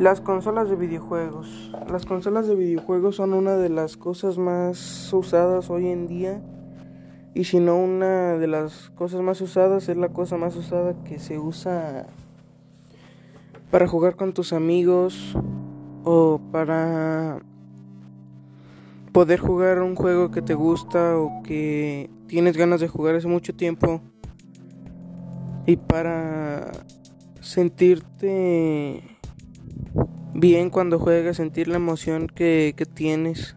Las consolas de videojuegos. Las consolas de videojuegos son una de las cosas más usadas hoy en día. Y si no una de las cosas más usadas, es la cosa más usada que se usa para jugar con tus amigos o para poder jugar un juego que te gusta o que tienes ganas de jugar hace mucho tiempo y para sentirte bien cuando juegas, sentir la emoción que, que tienes.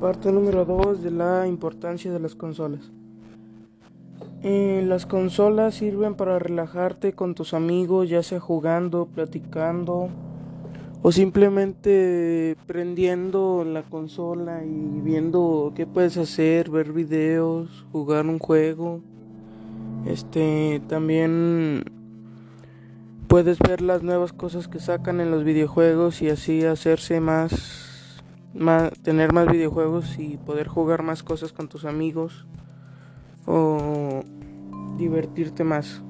Parte número 2 de la importancia de las consolas. Eh, las consolas sirven para relajarte con tus amigos, ya sea jugando, platicando o simplemente prendiendo la consola y viendo qué puedes hacer, ver videos, jugar un juego. Este también puedes ver las nuevas cosas que sacan en los videojuegos y así hacerse más, más tener más videojuegos y poder jugar más cosas con tus amigos o divertirte más.